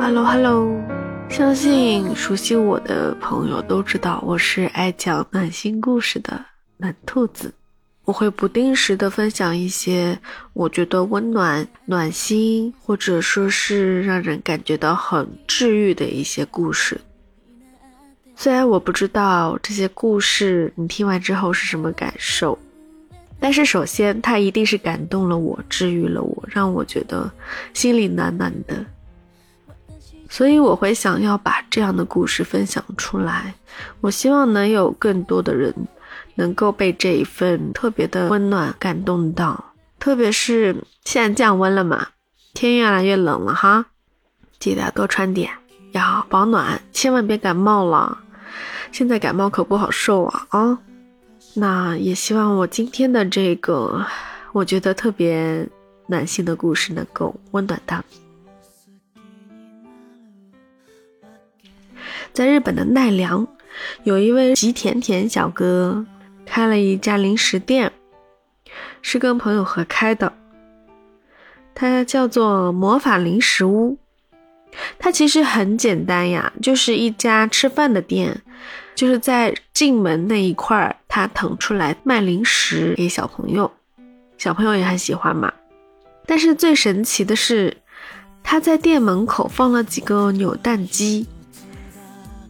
Hello Hello，相信熟悉我的朋友都知道，我是爱讲暖心故事的暖兔子。我会不定时的分享一些我觉得温暖、暖心，或者说是让人感觉到很治愈的一些故事。虽然我不知道这些故事你听完之后是什么感受，但是首先它一定是感动了我，治愈了我，让我觉得心里暖暖的。所以我会想要把这样的故事分享出来，我希望能有更多的人。能够被这一份特别的温暖感动到，特别是现在降温了嘛，天越来越冷了哈，记得多穿点，要保暖，千万别感冒了。现在感冒可不好受啊啊！那也希望我今天的这个我觉得特别暖心的故事能够温暖到你。在日本的奈良，有一位吉田田小哥。开了一家零食店，是跟朋友合开的，它叫做魔法零食屋。它其实很简单呀，就是一家吃饭的店，就是在进门那一块儿，它腾出来卖零食给小朋友，小朋友也很喜欢嘛。但是最神奇的是，他在店门口放了几个扭蛋机，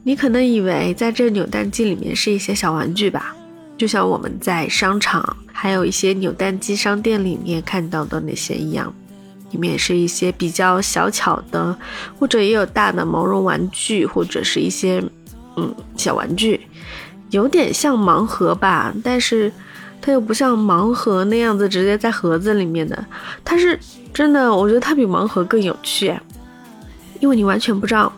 你可能以为在这扭蛋机里面是一些小玩具吧。就像我们在商场，还有一些扭蛋机商店里面看到的那些一样，里面是一些比较小巧的，或者也有大的毛绒玩具，或者是一些嗯小玩具，有点像盲盒吧，但是它又不像盲盒那样子直接在盒子里面的，它是真的，我觉得它比盲盒更有趣，因为你完全不知道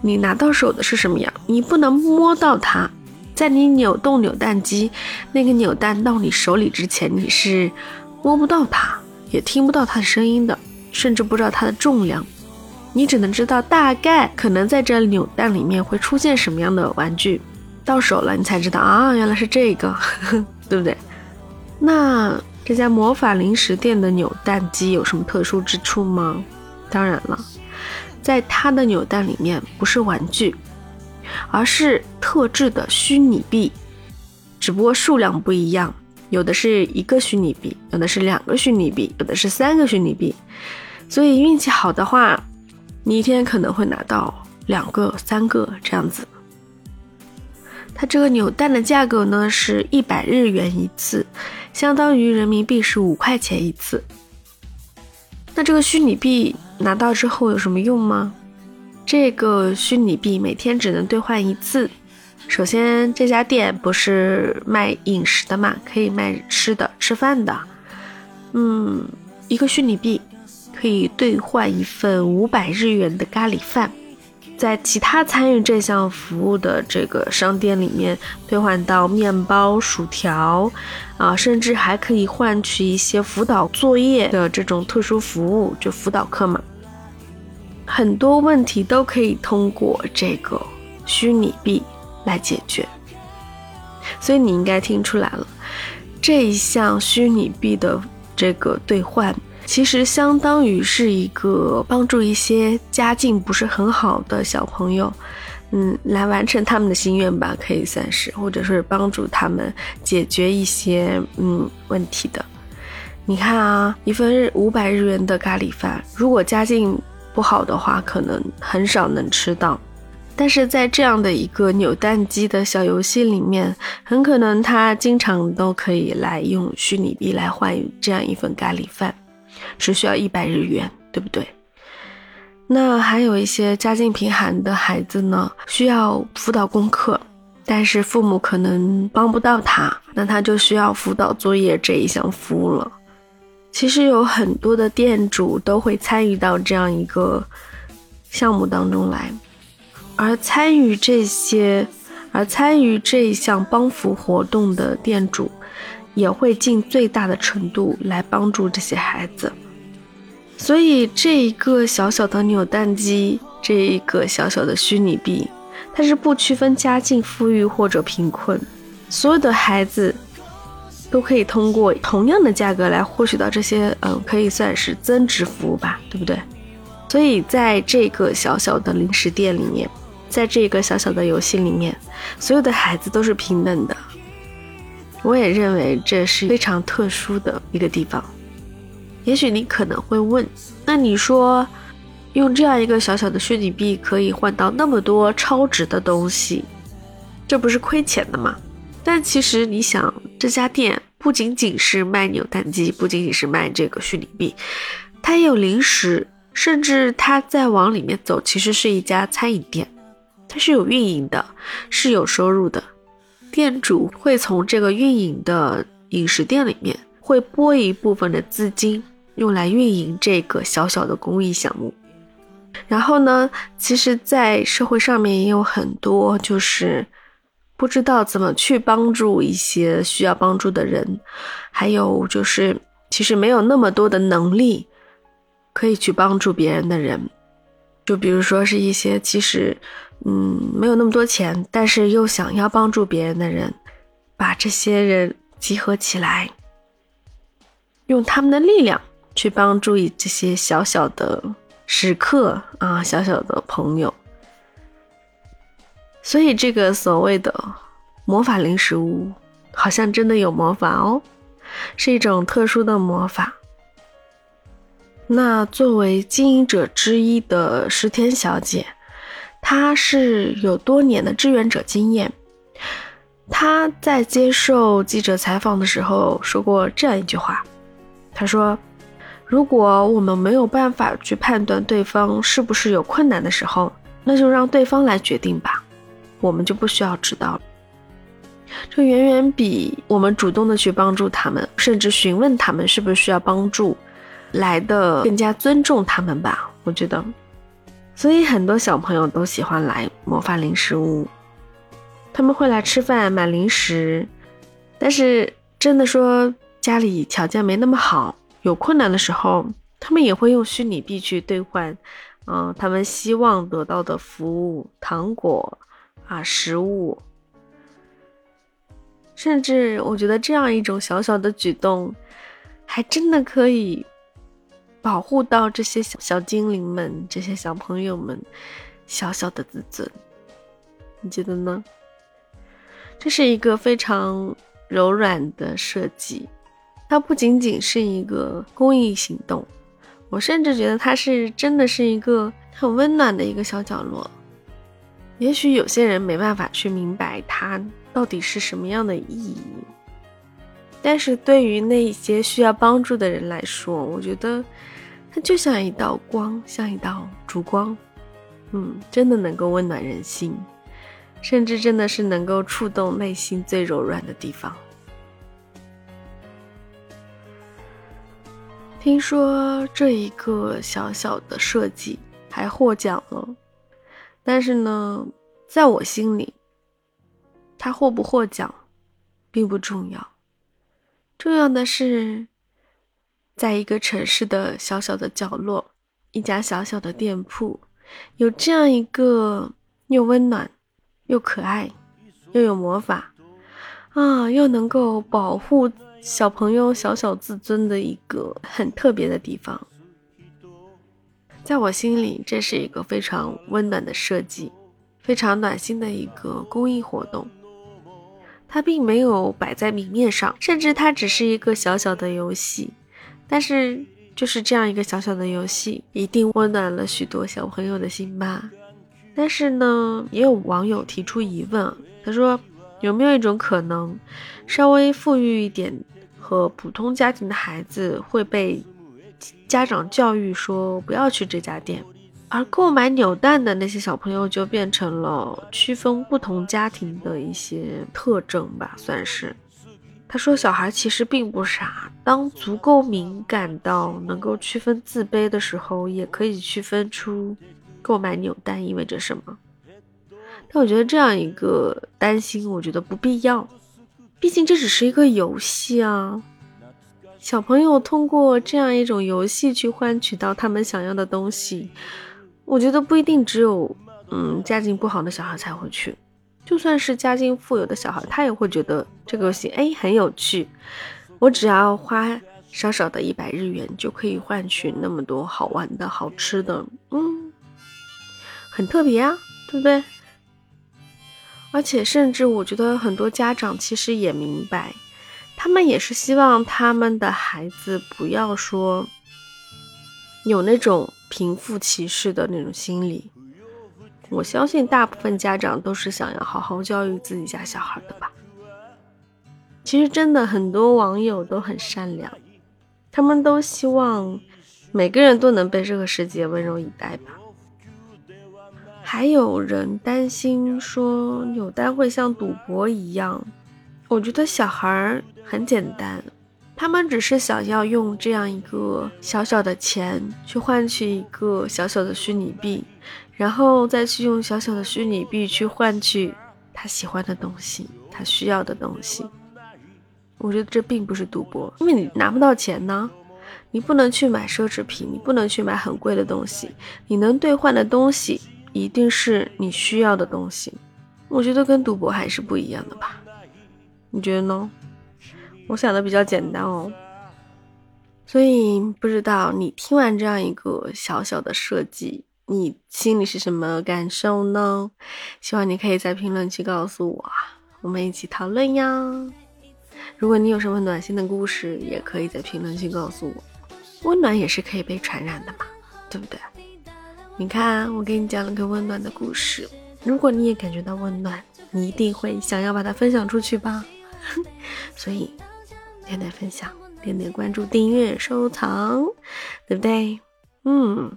你拿到手的是什么样，你不能摸到它。在你扭动扭蛋机，那个扭蛋到你手里之前，你是摸不到它，也听不到它的声音的，甚至不知道它的重量。你只能知道大概可能在这扭蛋里面会出现什么样的玩具。到手了，你才知道啊，原来是这个，对不对？那这家魔法零食店的扭蛋机有什么特殊之处吗？当然了，在它的扭蛋里面不是玩具。而是特制的虚拟币，只不过数量不一样，有的是一个虚拟币，有的是两个虚拟币，有的是三个虚拟币。所以运气好的话，你一天可能会拿到两个、三个这样子。它这个扭蛋的价格呢是一百日元一次，相当于人民币是五块钱一次。那这个虚拟币拿到之后有什么用吗？这个虚拟币每天只能兑换一次。首先，这家店不是卖饮食的嘛，可以卖吃的、吃饭的。嗯，一个虚拟币可以兑换一份五百日元的咖喱饭。在其他参与这项服务的这个商店里面，兑换到面包、薯条，啊，甚至还可以换取一些辅导作业的这种特殊服务，就辅导课嘛。很多问题都可以通过这个虚拟币来解决，所以你应该听出来了，这一项虚拟币的这个兑换，其实相当于是一个帮助一些家境不是很好的小朋友，嗯，来完成他们的心愿吧，可以算是，或者是帮助他们解决一些嗯问题的。你看啊，一份日五百日元的咖喱饭，如果家境不好的话，可能很少能吃到，但是在这样的一个扭蛋机的小游戏里面，很可能他经常都可以来用虚拟币来换这样一份咖喱饭，只需要一百日元，对不对？那还有一些家境贫寒的孩子呢，需要辅导功课，但是父母可能帮不到他，那他就需要辅导作业这一项服务了。其实有很多的店主都会参与到这样一个项目当中来，而参与这些，而参与这一项帮扶活动的店主，也会尽最大的程度来帮助这些孩子。所以这一个小小的扭蛋机，这一个小小的虚拟币，它是不区分家境富裕或者贫困，所有的孩子。都可以通过同样的价格来获取到这些，嗯，可以算是增值服务吧，对不对？所以在这个小小的零食店里面，在这个小小的游戏里面，所有的孩子都是平等的。我也认为这是非常特殊的一个地方。也许你可能会问，那你说，用这样一个小小的虚拟币可以换到那么多超值的东西，这不是亏钱的吗？但其实你想，这家店不仅仅是卖扭蛋机，不仅仅是卖这个虚拟币，它也有零食，甚至它再往里面走，其实是一家餐饮店，它是有运营的，是有收入的。店主会从这个运营的饮食店里面，会拨一部分的资金用来运营这个小小的公益项目。然后呢，其实，在社会上面也有很多就是不知道怎么去帮助一些需要帮助的人，还有就是其实没有那么多的能力可以去帮助别人的人，就比如说是一些其实。嗯，没有那么多钱，但是又想要帮助别人的人，把这些人集合起来，用他们的力量去帮助这些小小的食客啊，小小的朋友。所以，这个所谓的魔法零食屋，好像真的有魔法哦，是一种特殊的魔法。那作为经营者之一的石田小姐。他是有多年的志愿者经验。他在接受记者采访的时候说过这样一句话：“他说，如果我们没有办法去判断对方是不是有困难的时候，那就让对方来决定吧，我们就不需要知道了。这远远比我们主动的去帮助他们，甚至询问他们是不是需要帮助，来的更加尊重他们吧。我觉得。”所以很多小朋友都喜欢来魔法零食屋，他们会来吃饭、买零食。但是真的说家里条件没那么好，有困难的时候，他们也会用虚拟币去兑换，嗯，他们希望得到的服务、糖果啊、食物。甚至我觉得这样一种小小的举动，还真的可以。保护到这些小小精灵们，这些小朋友们小小的自尊，你觉得呢？这是一个非常柔软的设计，它不仅仅是一个公益行动，我甚至觉得它是真的是一个很温暖的一个小角落。也许有些人没办法去明白它到底是什么样的意义，但是对于那些需要帮助的人来说，我觉得。它就像一道光，像一道烛光，嗯，真的能够温暖人心，甚至真的是能够触动内心最柔软的地方。听说这一个小小的设计还获奖了，但是呢，在我心里，它获不获奖并不重要，重要的是。在一个城市的小小的角落，一家小小的店铺，有这样一个又温暖、又可爱、又有魔法啊，又能够保护小朋友小小自尊的一个很特别的地方。在我心里，这是一个非常温暖的设计，非常暖心的一个公益活动。它并没有摆在明面上，甚至它只是一个小小的游戏。但是，就是这样一个小小的游戏，一定温暖了许多小朋友的心吧。但是呢，也有网友提出疑问，他说：“有没有一种可能，稍微富裕一点和普通家庭的孩子会被家长教育说不要去这家店，而购买扭蛋的那些小朋友就变成了区分不同家庭的一些特征吧，算是。”他说：“小孩其实并不傻，当足够敏感到能够区分自卑的时候，也可以区分出购买扭蛋意味着什么。但我觉得这样一个担心，我觉得不必要。毕竟这只是一个游戏啊，小朋友通过这样一种游戏去换取到他们想要的东西，我觉得不一定只有嗯家境不好的小孩才会去。”就算是家境富有的小孩，他也会觉得这个游戏哎很有趣。我只要花少少的一百日元，就可以换取那么多好玩的好吃的，嗯很特别啊，对不对？而且甚至我觉得很多家长其实也明白，他们也是希望他们的孩子不要说有那种贫富歧视的那种心理。我相信大部分家长都是想要好好教育自己家小孩的吧。其实真的很多网友都很善良，他们都希望每个人都能被这个世界温柔以待吧。还有人担心说扭蛋会像赌博一样，我觉得小孩很简单，他们只是想要用这样一个小小的钱去换取一个小小的虚拟币。然后再去用小小的虚拟币去换取他喜欢的东西，他需要的东西。我觉得这并不是赌博，因为你拿不到钱呢，你不能去买奢侈品，你不能去买很贵的东西，你能兑换的东西一定是你需要的东西。我觉得跟赌博还是不一样的吧？你觉得呢？我想的比较简单哦，所以不知道你听完这样一个小小的设计。你心里是什么感受呢？希望你可以在评论区告诉我，我们一起讨论呀。如果你有什么暖心的故事，也可以在评论区告诉我。温暖也是可以被传染的嘛，对不对？你看，我给你讲了个温暖的故事，如果你也感觉到温暖，你一定会想要把它分享出去吧。所以，点点分享，点点关注、订阅、收藏，对不对？嗯。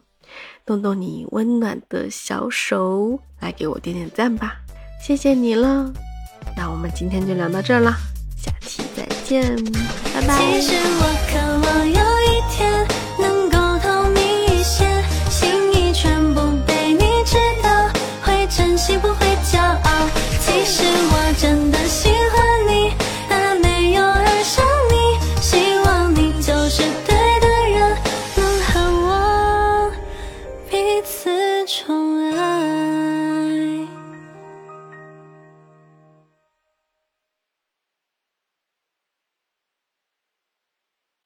动动你温暖的小手，来给我点点赞吧，谢谢你了。那我们今天就聊到这儿了，下期再见，拜拜。其实我渴望有。